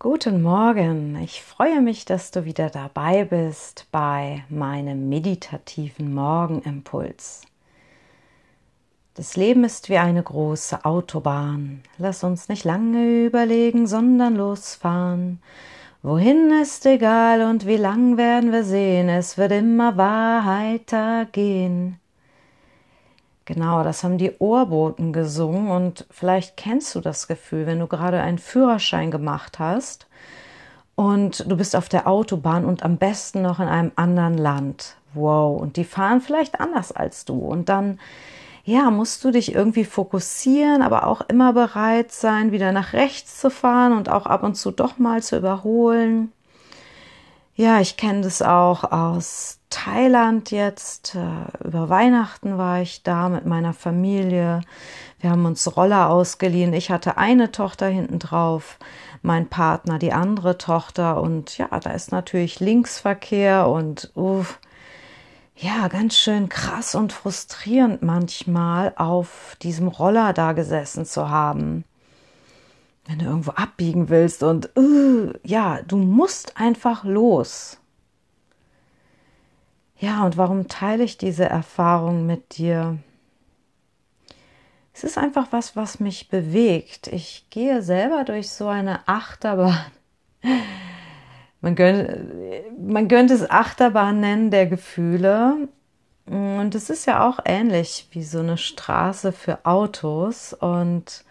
Guten Morgen, ich freue mich, dass du wieder dabei bist bei meinem meditativen Morgenimpuls. Das Leben ist wie eine große Autobahn. Lass uns nicht lange überlegen, sondern losfahren. Wohin ist egal und wie lang werden wir sehen, es wird immer weitergehen. Genau, das haben die Ohrboten gesungen und vielleicht kennst du das Gefühl, wenn du gerade einen Führerschein gemacht hast und du bist auf der Autobahn und am besten noch in einem anderen Land. Wow, und die fahren vielleicht anders als du und dann ja, musst du dich irgendwie fokussieren, aber auch immer bereit sein, wieder nach rechts zu fahren und auch ab und zu doch mal zu überholen. Ja, ich kenne das auch aus Thailand jetzt. Äh, über Weihnachten war ich da mit meiner Familie. Wir haben uns Roller ausgeliehen. Ich hatte eine Tochter hinten drauf, mein Partner die andere Tochter. Und ja, da ist natürlich Linksverkehr und uff, ja, ganz schön krass und frustrierend manchmal auf diesem Roller da gesessen zu haben wenn du irgendwo abbiegen willst und uh, ja, du musst einfach los. Ja, und warum teile ich diese Erfahrung mit dir? Es ist einfach was, was mich bewegt. Ich gehe selber durch so eine Achterbahn. Man könnte, man könnte es Achterbahn nennen der Gefühle. Und es ist ja auch ähnlich wie so eine Straße für Autos. Und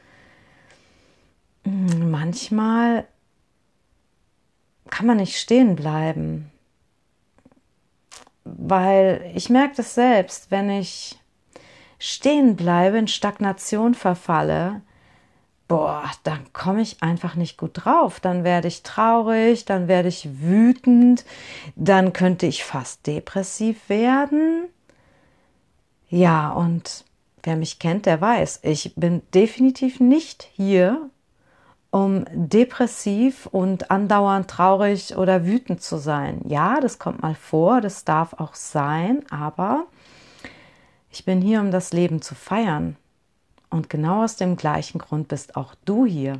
manchmal kann man nicht stehen bleiben, weil ich merke das selbst, wenn ich stehen bleibe, in Stagnation verfalle, boah, dann komme ich einfach nicht gut drauf. Dann werde ich traurig, dann werde ich wütend, dann könnte ich fast depressiv werden. Ja, und wer mich kennt, der weiß, ich bin definitiv nicht hier, um depressiv und andauernd traurig oder wütend zu sein. Ja, das kommt mal vor, das darf auch sein, aber ich bin hier, um das Leben zu feiern. Und genau aus dem gleichen Grund bist auch du hier.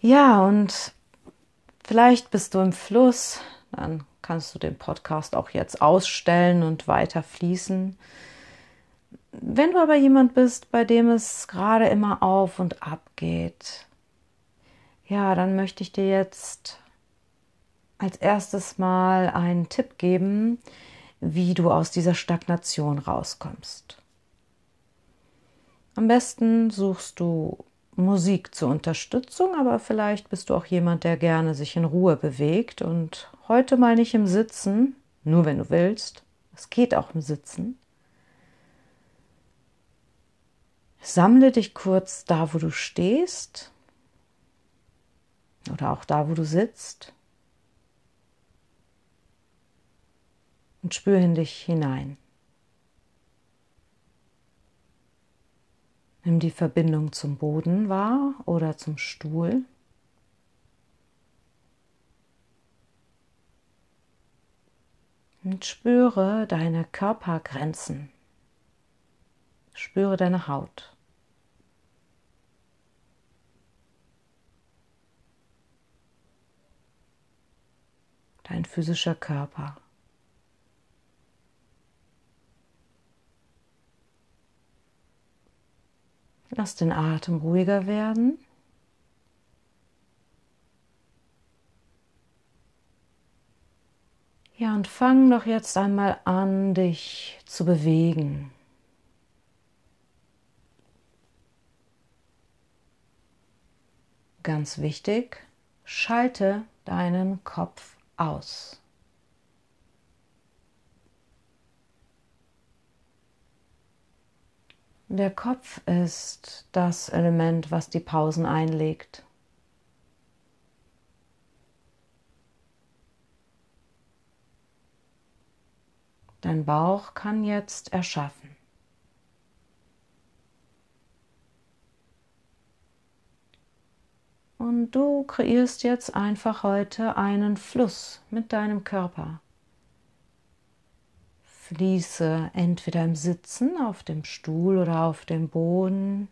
Ja, und vielleicht bist du im Fluss, dann kannst du den Podcast auch jetzt ausstellen und weiter fließen. Wenn du aber jemand bist, bei dem es gerade immer auf und ab geht, ja, dann möchte ich dir jetzt als erstes mal einen Tipp geben, wie du aus dieser Stagnation rauskommst. Am besten suchst du Musik zur Unterstützung, aber vielleicht bist du auch jemand, der gerne sich in Ruhe bewegt und heute mal nicht im Sitzen, nur wenn du willst. Es geht auch im Sitzen. Sammle dich kurz da, wo du stehst oder auch da, wo du sitzt und spüre in dich hinein. Nimm die Verbindung zum Boden wahr oder zum Stuhl. Und spüre deine Körpergrenzen. Spüre deine Haut. Dein physischer Körper. Lass den Atem ruhiger werden. Ja, und fang doch jetzt einmal an, dich zu bewegen. Ganz wichtig, schalte deinen Kopf aus. Der Kopf ist das Element, was die Pausen einlegt. Dein Bauch kann jetzt erschaffen. Und du kreierst jetzt einfach heute einen Fluss mit deinem Körper. Fließe entweder im Sitzen auf dem Stuhl oder auf dem Boden.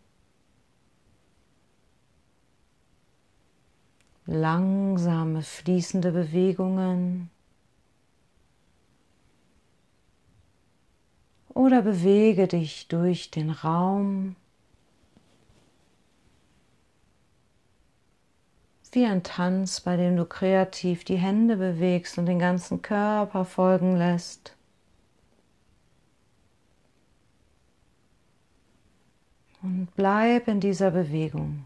langsame, fließende Bewegungen. Oder bewege dich durch den Raum wie ein Tanz, bei dem du kreativ die Hände bewegst und den ganzen Körper folgen lässt. Und bleib in dieser Bewegung.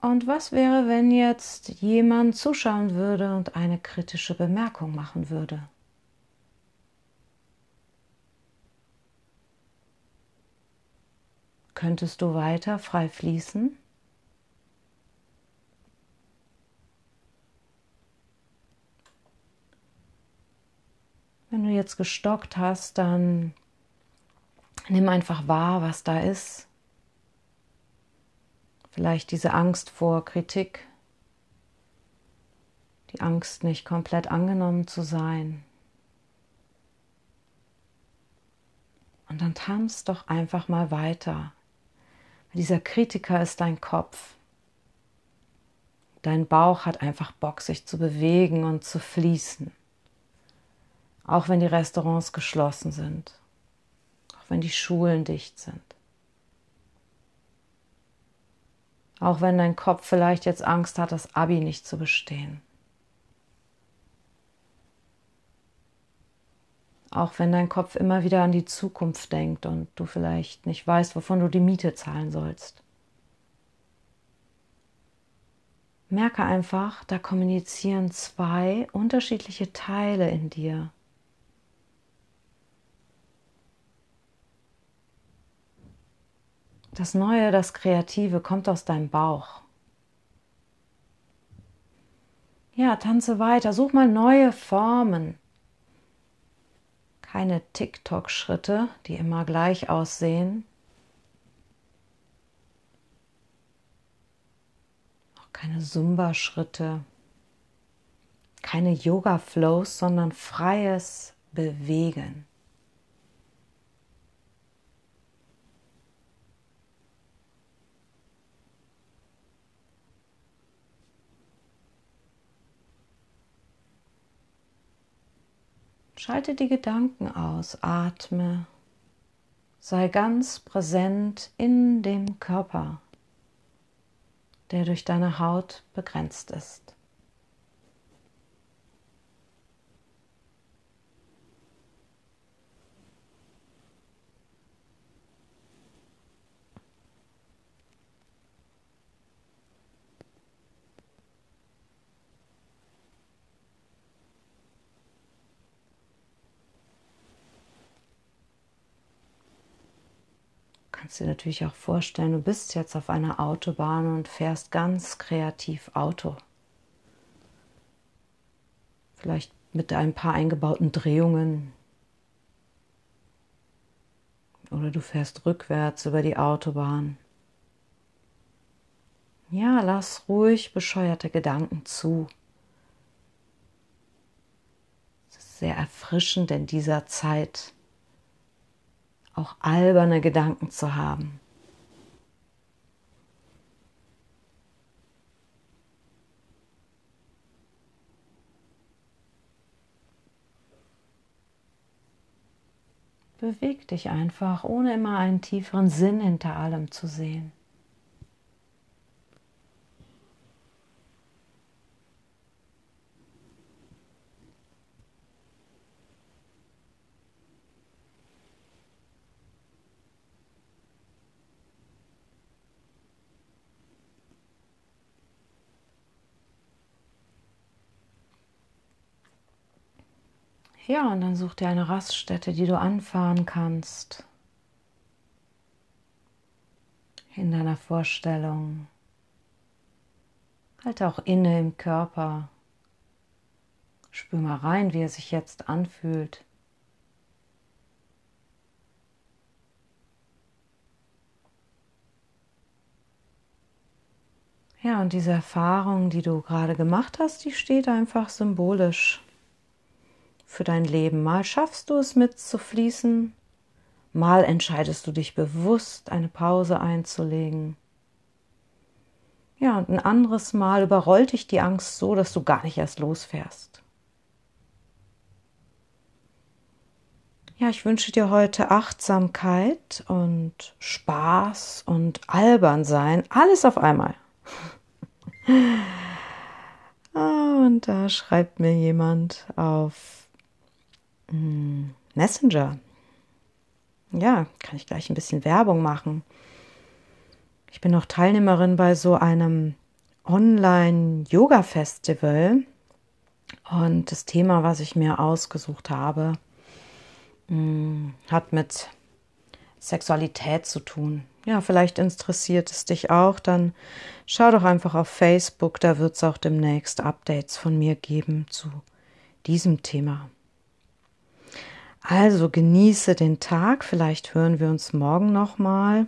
Und was wäre, wenn jetzt jemand zuschauen würde und eine kritische Bemerkung machen würde? Könntest du weiter frei fließen? Wenn du jetzt gestockt hast, dann nimm einfach wahr, was da ist. Vielleicht diese Angst vor Kritik, die Angst, nicht komplett angenommen zu sein. Und dann tanz doch einfach mal weiter. Dieser Kritiker ist dein Kopf. Dein Bauch hat einfach Bock, sich zu bewegen und zu fließen. Auch wenn die Restaurants geschlossen sind. Auch wenn die Schulen dicht sind. Auch wenn dein Kopf vielleicht jetzt Angst hat, das Abi nicht zu bestehen. Auch wenn dein Kopf immer wieder an die Zukunft denkt und du vielleicht nicht weißt, wovon du die Miete zahlen sollst. Merke einfach, da kommunizieren zwei unterschiedliche Teile in dir. Das Neue, das Kreative kommt aus deinem Bauch. Ja, tanze weiter, such mal neue Formen keine TikTok-Schritte, die immer gleich aussehen. Auch keine Zumba-Schritte, keine Yoga-Flows, sondern freies Bewegen. Schalte die Gedanken aus, atme, sei ganz präsent in dem Körper, der durch deine Haut begrenzt ist. Kannst dir natürlich auch vorstellen, du bist jetzt auf einer Autobahn und fährst ganz kreativ Auto. Vielleicht mit ein paar eingebauten Drehungen. Oder du fährst rückwärts über die Autobahn. Ja, lass ruhig bescheuerte Gedanken zu. Es ist sehr erfrischend in dieser Zeit auch alberne Gedanken zu haben. Beweg dich einfach, ohne immer einen tieferen Sinn hinter allem zu sehen. Ja, und dann such dir eine Raststätte, die du anfahren kannst. In deiner Vorstellung. Halte auch inne im Körper. Spür mal rein, wie er sich jetzt anfühlt. Ja, und diese Erfahrung, die du gerade gemacht hast, die steht einfach symbolisch für dein Leben. Mal schaffst du es mitzufließen, mal entscheidest du dich bewusst, eine Pause einzulegen. Ja, und ein anderes Mal überrollt dich die Angst so, dass du gar nicht erst losfährst. Ja, ich wünsche dir heute Achtsamkeit und Spaß und albern sein, alles auf einmal. Ah, und da schreibt mir jemand auf Messenger. Ja, kann ich gleich ein bisschen Werbung machen. Ich bin noch Teilnehmerin bei so einem Online-Yoga-Festival. Und das Thema, was ich mir ausgesucht habe, hm, hat mit Sexualität zu tun. Ja, vielleicht interessiert es dich auch, dann schau doch einfach auf Facebook, da wird es auch demnächst Updates von mir geben zu diesem Thema. Also genieße den Tag, vielleicht hören wir uns morgen nochmal.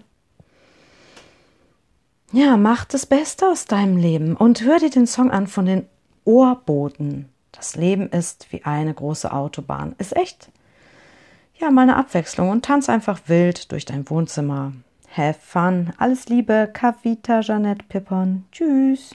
Ja, mach das Beste aus deinem Leben und hör dir den Song an von den Ohrboten. Das Leben ist wie eine große Autobahn. Ist echt ja, mal eine Abwechslung und tanz einfach wild durch dein Wohnzimmer. Have fun. Alles Liebe, Kavita Janette Pippon. Tschüss.